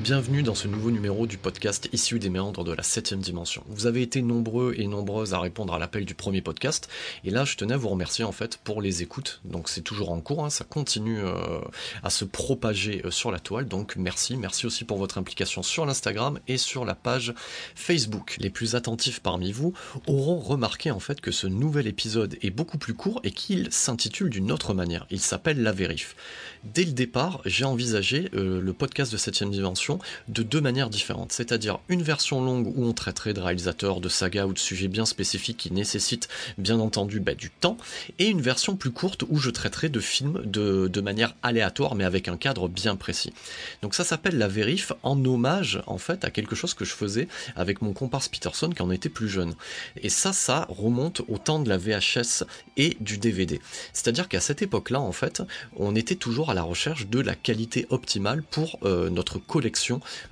Bienvenue dans ce nouveau numéro du podcast issu des méandres de la 7 dimension. Vous avez été nombreux et nombreuses à répondre à l'appel du premier podcast, et là je tenais à vous remercier en fait pour les écoutes. Donc c'est toujours en cours, hein, ça continue euh, à se propager euh, sur la toile, donc merci. Merci aussi pour votre implication sur l'Instagram et sur la page Facebook. Les plus attentifs parmi vous auront remarqué en fait que ce nouvel épisode est beaucoup plus court et qu'il s'intitule d'une autre manière. Il s'appelle La Vérif. Dès le départ, j'ai envisagé euh, le podcast de 7 dimension de deux manières différentes. C'est-à-dire une version longue où on traiterait de réalisateurs, de sagas ou de sujets bien spécifiques qui nécessitent bien entendu bah, du temps, et une version plus courte où je traiterai de films de, manière aléatoire mais avec un cadre bien précis. Donc ça s'appelle la vérif en hommage en fait à quelque chose que je faisais avec mon comparse Peterson quand on était plus jeune. Et ça, ça remonte au temps de la VHS et du DVD. C'est-à-dire qu'à cette époque-là, en fait, on était toujours à la recherche de la qualité optimale pour euh, notre collection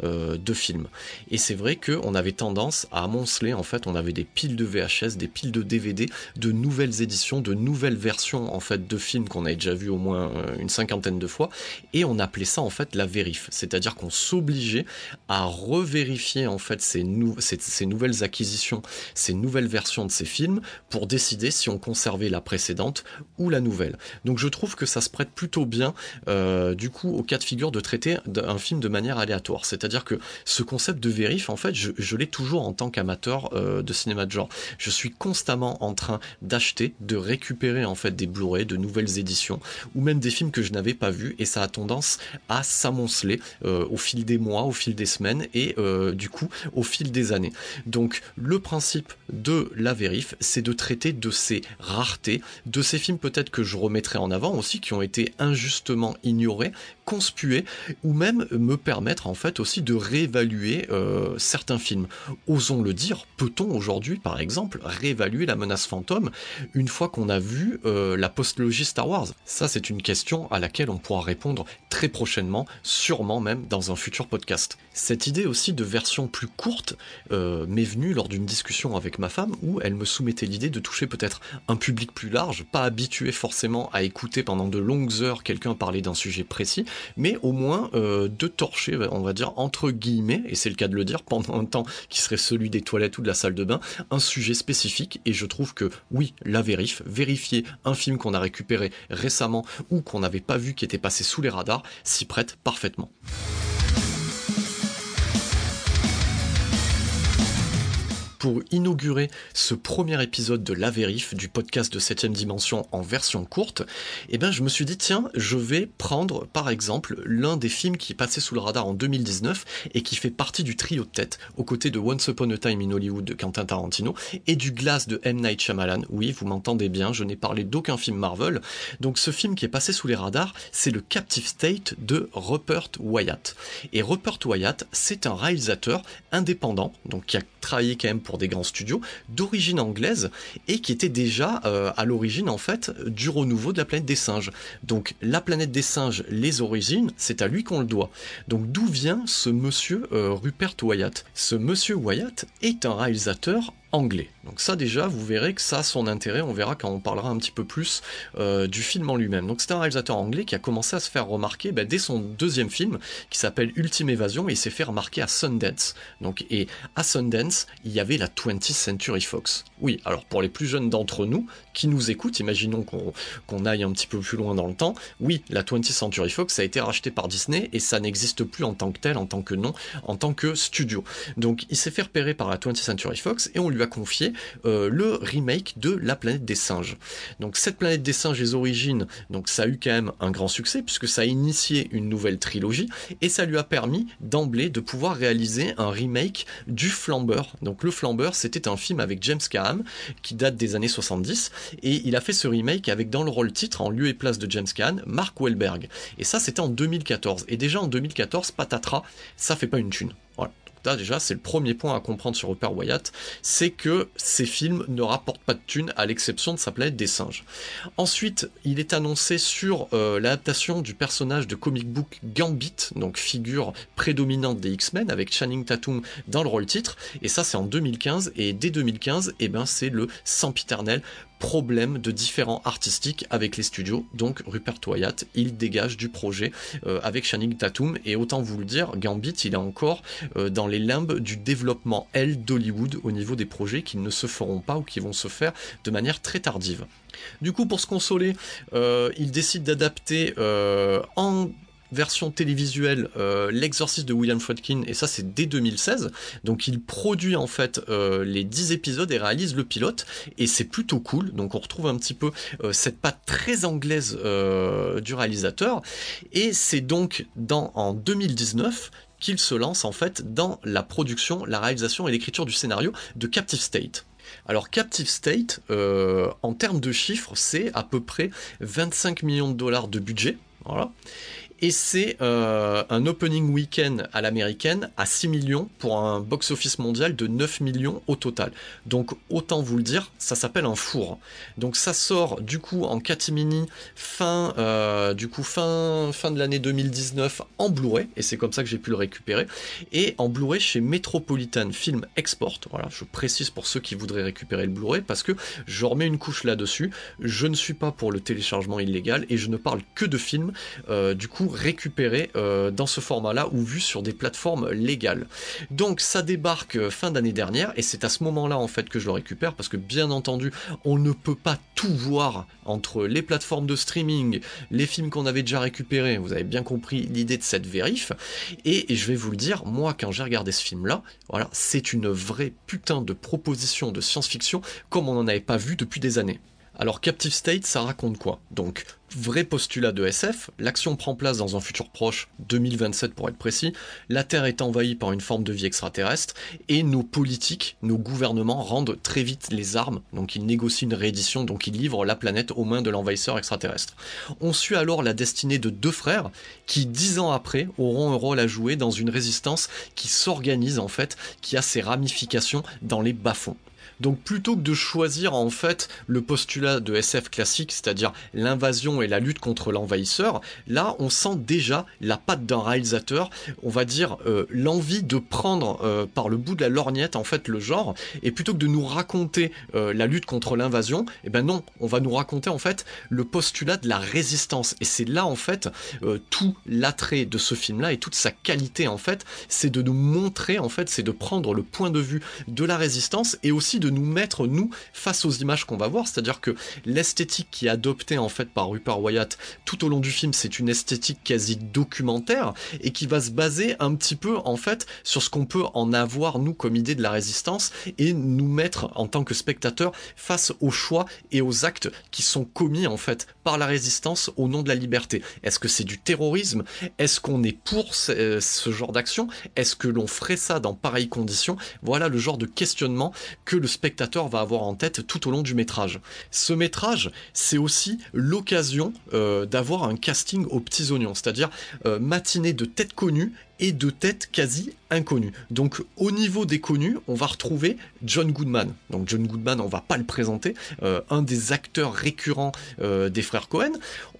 euh, de films. Et c'est vrai qu'on avait tendance à amonceler, en fait, on avait des piles de VHS, des piles de DVD, de nouvelles éditions, de nouvelles versions en fait de films qu'on avait déjà vu au moins euh, une cinquantaine de fois, et on appelait ça en fait la vérif, c'est-à-dire qu'on s'obligeait à revérifier en fait ces, nouvelles acquisitions, ces nouvelles versions de ces films pour décider si on conservait la précédente ou la nouvelle. Donc je trouve que ça se prête plutôt bien euh, du coup au cas de figure de traiter un film de manière aléatoire c'est-à-dire que ce concept de vérif, en fait, je, l'ai toujours en tant qu'amateur euh, de cinéma de genre. Je suis constamment en train d'acheter, de récupérer en fait des Blu-ray, de nouvelles éditions, ou même des films que je n'avais pas vus, et ça a tendance à s'amonceler euh, au fil des mois, au fil des semaines, et euh, du coup au fil des années. Donc le principe de la vérif, c'est de traiter de ces raretés, de ces films peut-être que je remettrai en avant aussi, qui ont été injustement ignorés, conspués, ou même me permettre en fait aussi de réévaluer euh, certains films. Osons le dire, peut-on aujourd'hui par exemple réévaluer la menace fantôme une fois qu'on a vu euh, la postlogie Star Wars? Ça c'est une question à laquelle on pourra répondre très prochainement, sûrement même dans un futur podcast. Cette idée aussi de version plus courte euh, m'est venue lors d'une discussion avec ma femme où elle me soumettait l'idée de toucher peut-être un public plus large, pas habitué forcément à écouter pendant de longues heures quelqu'un parler d'un sujet précis, mais au moins de torcher on va dire entre guillemets, et c'est le cas de le dire, pendant un temps qui serait celui des toilettes ou de la salle de bain, un sujet spécifique, et je trouve que oui, la vérif, vérifier un film qu'on a récupéré récemment ou qu'on n'avait pas vu qui était passé sous les radars, s'y prête parfaitement. Pour inaugurer ce premier épisode de La Vérif, du podcast de 7ème dimension en version courte, eh ben, je me suis dit, tiens, je vais prendre, par exemple, l'un des films qui est passé sous le radar en 2019 et qui fait partie du trio de tête, aux côtés de Once Upon a Time in Hollywood de Quentin Tarantino et du Glass de M. Night Shyamalan. Oui, vous m'entendez bien, je n'ai parlé d'aucun film Marvel. Donc, ce film qui est passé sous les radars, c'est le Captive State de Rupert Wyatt. Et Rupert Wyatt, c'est un réalisateur indépendant, donc qui a travaillé quand même pour des grands studios, d'origine anglaise et qui était déjà euh, à l'origine en fait du renouveau de la planète des singes. Donc la planète des singes, les origines, c'est à lui qu'on le doit. Donc d'où vient ce monsieur euh, Rupert Wyatt? Ce monsieur Wyatt est un réalisateur anglais. Donc ça déjà, vous verrez que ça a son intérêt, on verra quand on parlera un petit peu plus euh, du film en lui-même. Donc c'est un réalisateur anglais qui a commencé à se faire remarquer bah, dès son deuxième film, qui s'appelle Ultime Évasion, et il s'est fait remarquer à Sundance. Donc, et à Sundance, il y avait la 20th Century Fox. Oui, alors pour les plus jeunes d'entre nous qui nous écoutent, imaginons qu'on aille un petit peu plus loin dans le temps, oui, la 20th Century Fox a été rachetée par Disney et ça n'existe plus en tant que tel, en tant que nom, en tant que studio. Donc il s'est fait repérer par la 20th Century Fox et on lui a confié euh, le remake de La planète des singes. Donc cette planète des singes, les origines, donc ça a eu quand même un grand succès puisque ça a initié une nouvelle trilogie et ça lui a permis d'emblée de pouvoir réaliser un remake du Flambeur. Donc le Flambeur, c'était un film avec James Caan qui date des années 70 et il a fait ce remake avec dans le rôle titre en lieu et place de James Caan, Mark Wahlberg. Et ça c'était en 2014 et déjà en 2014 patatras, ça fait pas une thune déjà, c'est le premier point à comprendre sur Rupert Wyatt, c'est que ces films ne rapportent pas de thunes, à l'exception de sa planète des singes. Ensuite, il est annoncé sur euh, l'adaptation du personnage de comic book Gambit, donc figure prédominante des X-Men, avec Channing Tatum dans le rôle titre, et ça c'est en 2015, et dès 2015, eh ben, c'est le sempiternel problème de différents artistiques avec les studios. Donc Rupert Wyatt, il dégage du projet euh, avec Channing Tatum et autant vous le dire, Gambit, il est encore euh, dans les limbes du développement L d'Hollywood au niveau des projets qui ne se feront pas ou qui vont se faire de manière très tardive. Du coup, pour se consoler, euh, il décide d'adapter en version télévisuelle euh, L'exorcisme de William Friedkin et ça c'est dès 2016 donc il produit en fait euh, les 10 épisodes et réalise le pilote et c'est plutôt cool donc on retrouve un petit peu euh, cette patte très anglaise du réalisateur et c'est donc dans en 2019 qu'il se lance en fait dans la production, la réalisation et l'écriture du scénario de Captive State. Alors Captive State, en termes de chiffres, c'est à peu près 25 millions de dollars de budget. Voilà et c'est euh, un opening week-end à l'américaine à 6 millions pour un box-office mondial de 9 millions au total. Donc autant vous le dire, ça s'appelle un four. Donc ça sort du coup en catimini fin, euh, du coup fin, fin de l'année 2019 en Blu-ray, et c'est comme ça que j'ai pu le récupérer, et en Blu-ray chez Metropolitan Film Export. Voilà, je précise pour ceux qui voudraient récupérer le Blu-ray parce que je remets une couche là-dessus. Je ne suis pas pour le téléchargement illégal et je ne parle que de films. Euh, du coup, récupérer euh, dans ce format-là ou vu sur des plateformes légales. Donc ça débarque euh, fin d'année dernière et c'est à ce moment-là en fait que je le récupère parce que bien entendu on ne peut pas tout voir entre les plateformes de streaming, les films qu'on avait déjà récupérés, vous avez bien compris l'idée de cette vérif et, et je vais vous le dire, moi quand j'ai regardé ce film-là, voilà, c'est une vraie putain de proposition de science-fiction comme on n'en avait pas vu depuis des années. Alors Captive State, ça raconte quoi? Donc, vrai postulat de SF, l'action prend place dans un futur proche, 2027 pour être précis, la Terre est envahie par une forme de vie extraterrestre, et nos politiques, nos gouvernements rendent très vite les armes, donc ils négocient une réédition, donc ils livrent la planète aux mains de l'envahisseur extraterrestre. On suit alors la destinée de deux frères, qui dix ans après auront un rôle à jouer dans une résistance qui s'organise en fait, qui a ses ramifications dans les bas-fonds. Donc plutôt que de choisir en fait le postulat de SF classique, c'est-à-dire l'invasion et la lutte contre l'envahisseur, là on sent déjà la patte d'un réalisateur, on va dire euh, l'envie de prendre euh, par le bout de la lorgnette en fait le genre, et plutôt que de nous raconter euh, la lutte contre l'invasion, eh ben non, on va nous raconter en fait le postulat de la résistance. Et c'est là en fait tout l'attrait de ce film-là et toute sa qualité en fait, c'est de nous montrer en fait, c'est de prendre le point de vue de la résistance et aussi de de nous mettre nous face aux images qu'on va voir, c'est-à-dire que l'esthétique qui est adoptée en fait par Rupert Wyatt tout au long du film, c'est une esthétique quasi documentaire et qui va se baser un petit peu en fait sur ce qu'on peut en avoir nous comme idée de la résistance et nous mettre en tant que spectateur face aux choix et aux actes qui sont commis en fait par la résistance au nom de la liberté. Est-ce que c'est du terrorisme? Est-ce qu'on est pour ce, ce genre d'action? Est-ce que l'on ferait ça dans pareilles conditions Voilà le genre de questionnement que le spectateur va avoir en tête tout au long du métrage. Ce métrage, c'est aussi l'occasion euh, d'avoir un casting aux petits oignons, c'est-à-dire euh, matinée de têtes connues et de têtes quasi inconnues. Donc au niveau des connus, on va retrouver John Goodman. Donc John Goodman, on va pas le présenter, euh, un des acteurs récurrents des frères Cohen.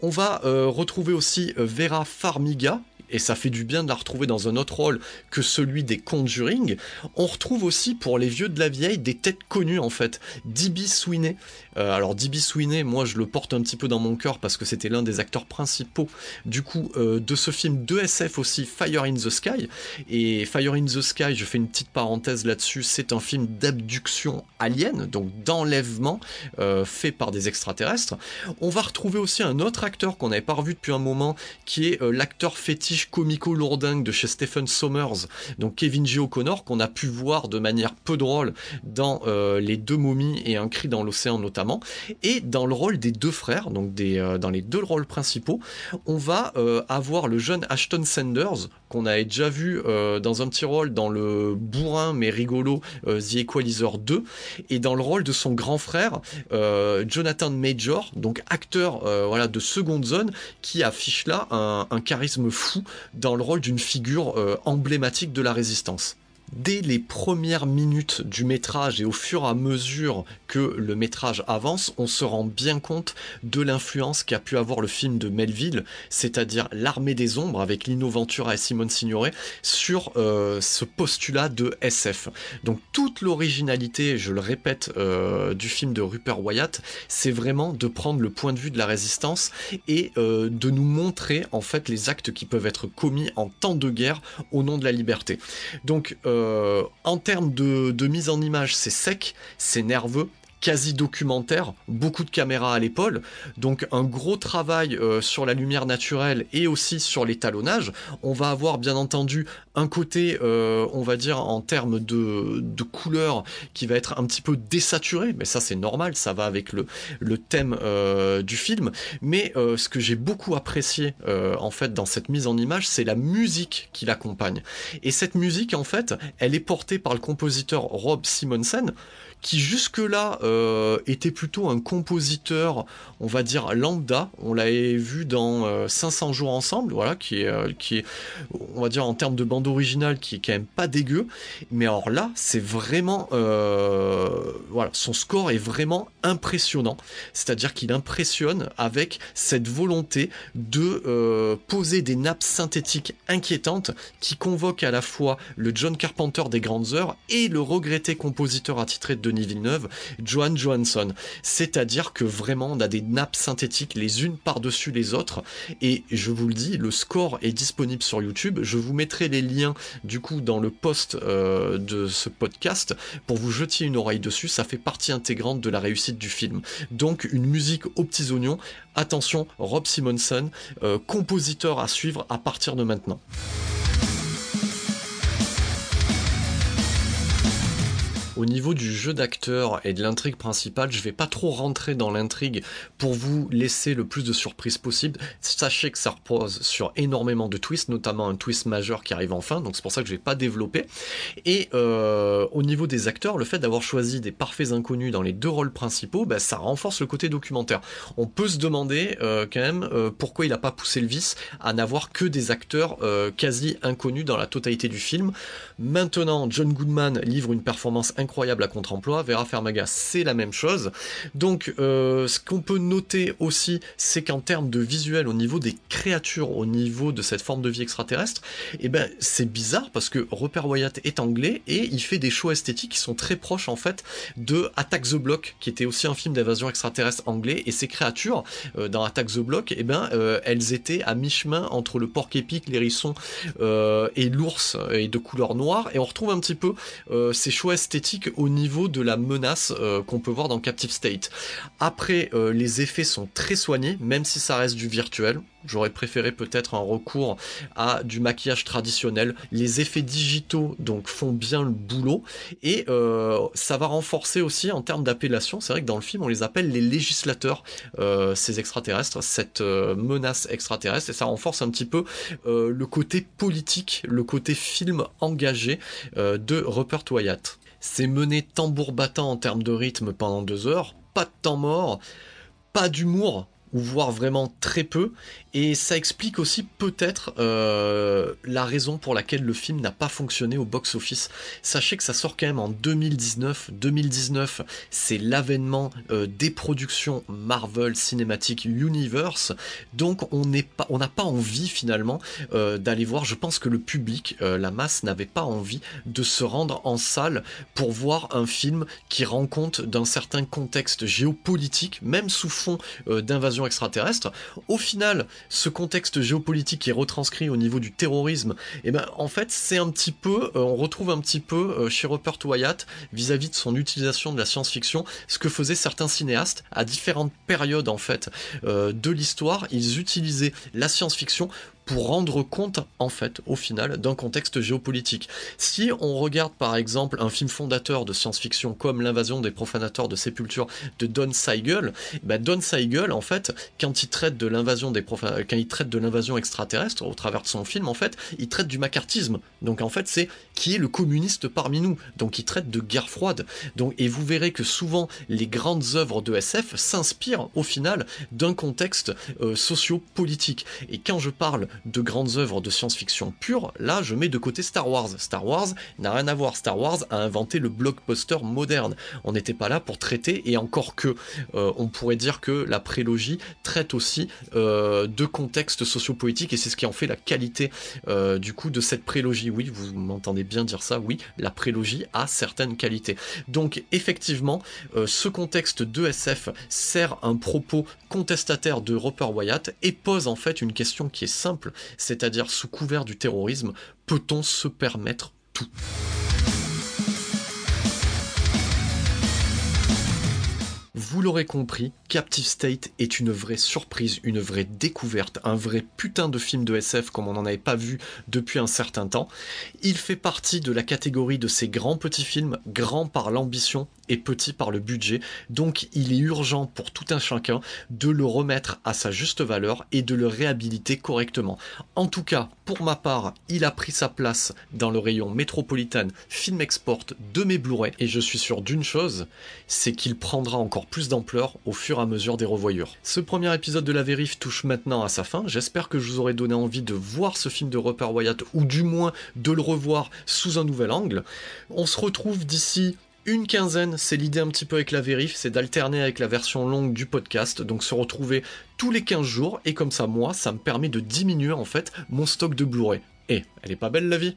On va retrouver aussi Vera Farmiga, et ça fait du bien de la retrouver dans un autre rôle que celui des Conjuring, on retrouve aussi pour les vieux de la vieille des têtes connues en fait. D.B. Sweeney. Euh, alors D.B. Sweeney, moi je le porte un petit peu dans mon cœur parce que c'était l'un des acteurs principaux du coup euh, de ce film de SF aussi, Fire in the Sky. Et Fire in the Sky, je fais une petite parenthèse là-dessus, c'est un film d'abduction alien, donc d'enlèvement euh, fait par des extraterrestres. On va retrouver aussi un autre acteur qu'on n'avait pas revu depuis un moment, qui est l'acteur fétiche comico-lourdingue de chez Stephen Sommers, donc Kevin G. O'Connor, qu'on a pu voir de manière peu drôle dans Les Deux Momies et Un Cri dans l'Océan notamment. Et dans le rôle des deux frères, donc des, dans les deux rôles principaux, on va avoir le jeune Ashton Sanders, qu'on avait déjà vu euh, dans un petit rôle dans le bourrin mais rigolo euh, The Equalizer 2, et dans le rôle de son grand frère, euh, Jonathan Major, donc acteur voilà, de seconde zone, qui affiche là un charisme fou dans le rôle d'une figure emblématique de la résistance dès les premières minutes du métrage et au fur et à mesure que le métrage avance, on se rend bien compte de l'influence qu'a pu avoir le film de Melville, c'est-à-dire L'armée des ombres avec Lino Ventura et Simone Signoret sur euh, ce postulat de SF. Donc toute l'originalité, je le répète, euh, du film de Rupert Wyatt, c'est vraiment de prendre le point de vue de la résistance et euh, de nous montrer en fait les actes qui peuvent être commis en temps de guerre au nom de la liberté. Donc euh, en termes de mise en image, c'est sec, c'est nerveux, quasi documentaire, beaucoup de caméras à l'épaule, donc un gros travail euh, sur la lumière naturelle et aussi sur l'étalonnage. On va avoir bien entendu un côté, euh, on va dire en termes de, de couleur, qui va être un petit peu désaturé, mais ça c'est normal, ça va avec le, thème euh, du film. Mais ce que j'ai beaucoup apprécié en fait dans cette mise en image, c'est la musique qui l'accompagne. Et cette musique en fait, elle est portée par le compositeur Rob Simonsen qui jusque-là euh, était plutôt un compositeur, on va dire lambda. On l'avait vu dans 500 euh, jours ensemble, voilà, qui est, euh, qui est, on va dire en termes de bande originale, qui est quand même pas dégueu. Mais alors là, c'est vraiment, voilà, son score est vraiment impressionnant. C'est-à-dire qu'il impressionne avec cette volonté de poser des nappes synthétiques inquiétantes qui convoquent à la fois le John Carpenter des grandes heures et le regretté compositeur attitré de Denis Villeneuve, Johan Johansson. C'est-à-dire que vraiment on a des nappes synthétiques les unes par-dessus les autres et je vous le dis, le score est disponible sur YouTube. Je vous mettrai les liens du coup dans le post euh, de ce podcast pour vous jeter une oreille dessus. Ça fait partie intégrante de la réussite du film. Donc une musique aux petits oignons. Attention, Rob Simonson, euh, compositeur à suivre à partir de maintenant. Au niveau du jeu d'acteur et de l'intrigue principale, je vais pas trop rentrer dans l'intrigue pour vous laisser le plus de surprises possible. Sachez que ça repose sur énormément de twists, notamment un twist majeur qui arrive enfin, donc c'est pour ça que je vais pas développer. Et euh, au niveau des acteurs, le fait d'avoir choisi des parfaits inconnus dans les deux rôles principaux, bah, ça renforce le côté documentaire. On peut se demander euh, quand même euh, pourquoi il a pas poussé le vice à n'avoir que des acteurs quasi inconnus dans la totalité du film. Maintenant, John Goodman livre une performance incroyable incroyable à contre-emploi. Vera Fermaga, c'est la même chose. Donc, euh, ce qu'on peut noter aussi, c'est qu'en termes de visuel, au niveau des créatures, au niveau de cette forme de vie extraterrestre, eh ben, c'est bizarre parce que Rupert Wyatt est anglais et il fait des choix esthétiques qui sont très proches, en fait, de Attack the Block, qui était aussi un film d'invasion extraterrestre anglais. Et ces créatures, euh, dans Attack the Block, eh ben, euh, elles étaient à mi-chemin entre le porc épic, l'hérisson et l'ours, et de couleur noire. Et on retrouve un petit peu ces choix esthétiques au niveau de la menace euh, qu'on peut voir dans Captive State. Après, euh, les effets sont très soignés, même si ça reste du virtuel. J'aurais préféré peut-être un recours à du maquillage traditionnel. Les effets digitaux donc font bien le boulot et euh, ça va renforcer aussi en termes d'appellation. C'est vrai que dans le film on les appelle les législateurs, ces extraterrestres, cette menace extraterrestre et ça renforce un petit peu le côté politique, le côté film engagé de Rupert Wyatt. C'est mené tambour battant en termes de rythme pendant deux heures, pas de temps mort, pas d'humour, ou voire vraiment très peu. Et ça explique aussi peut-être euh, la raison pour laquelle le film n'a pas fonctionné au box-office. Sachez que ça sort quand même en 2019. 2019, c'est l'avènement euh, des productions Marvel Cinematic Universe. Donc on n'est pas, on n'a pas envie finalement euh, d'aller voir. Je pense que le public, la masse, n'avait pas envie de se rendre en salle pour voir un film qui rend compte d'un certain contexte géopolitique, même sous fond d'invasion extraterrestre. Au final, ce contexte géopolitique qui est retranscrit au niveau du terrorisme, et eh ben en fait c'est un petit peu, euh, on retrouve un petit peu euh, chez Rupert Wyatt vis-à-vis de son utilisation de la science-fiction, ce que faisaient certains cinéastes à différentes périodes en fait euh, de l'histoire, ils utilisaient la science-fiction pour rendre compte, en fait, au final, d'un contexte géopolitique. Si on regarde par exemple un film fondateur de science-fiction comme L'invasion des profanateurs de sépulture de Don Siegel, bah Don Siegel, en fait, quand il traite de l'invasion des quand il traite de l'invasion extraterrestre au travers de son film, en fait, il traite du macartisme. Donc en fait, c'est qui est le communiste parmi nous. Donc il traite de guerre froide. Donc et vous verrez que souvent les grandes œuvres de SF s'inspirent au final d'un contexte euh, socio-politique. Et quand je parle de grandes œuvres de science-fiction pure, là je mets de côté Star Wars. Star Wars n'a rien à voir. Star Wars a inventé le blockbuster moderne. On n'était pas là pour traiter, et encore que, euh, on pourrait dire que la prélogie traite aussi euh, de contexte sociopolitique, et c'est ce qui en fait la qualité euh, du coup de cette prélogie. Oui, vous m'entendez bien dire ça, oui, la prélogie a certaines qualités. Donc effectivement, ce contexte de SF sert un propos contestataire de Roper Wyatt et pose en fait une question qui est simple c'est-à-dire sous couvert du terrorisme, peut-on se permettre tout? Vous l'aurez compris, Captive State est une vraie surprise, une vraie découverte, un vrai putain de film de SF comme on n'en avait pas vu depuis un certain temps. Il fait partie de la catégorie de ces grands petits films, grands par l'ambition et petits par le budget, donc il est urgent pour tout un chacun de le remettre à sa juste valeur et de le réhabiliter correctement. En tout cas, pour ma part, il a pris sa place dans le rayon métropolitain Film Export de mes Blu-ray et je suis sûr d'une chose, c'est qu'il prendra encore plus d'ampleur au à mesure des revoyures. Ce premier épisode de la vérif touche maintenant à sa fin, j'espère que je vous aurai donné envie de voir ce film de Rupert Wyatt, ou du moins de le revoir sous un nouvel angle. On se retrouve d'ici une quinzaine, c'est l'idée un petit peu avec la vérif, c'est d'alterner avec la version longue du podcast, donc se retrouver tous les 15 jours, et comme ça, moi, ça me permet de diminuer en fait mon stock de Blu-ray. Et elle est pas belle la vie?